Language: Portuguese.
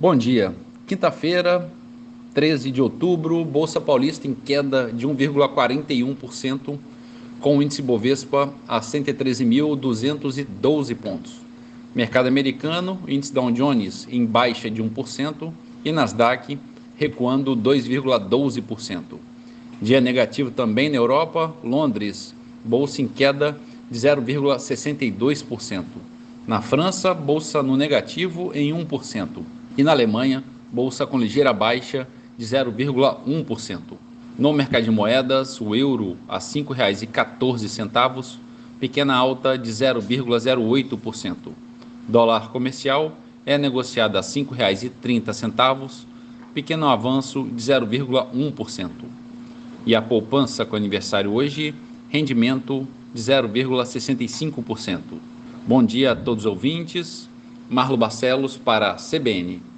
Bom dia. Quinta-feira, 13 de outubro, Bolsa Paulista em queda de 1,41%, com o índice Bovespa a 113.212 pontos. Mercado americano, índice Dow Jones em baixa de 1% e Nasdaq recuando 2,12%. Dia negativo também na Europa, Londres, bolsa em queda de 0,62%. Na França, bolsa no negativo em 1% e na Alemanha, bolsa com ligeira baixa de 0,1%. No mercado de moedas, o euro a R$ 5,14, pequena alta de 0,08%. Dólar comercial é negociado a R$ 5,30, pequeno avanço de 0,1%. E a poupança com aniversário hoje, rendimento de 0,65%. Bom dia a todos os ouvintes. Marlo Barcelos para CBN.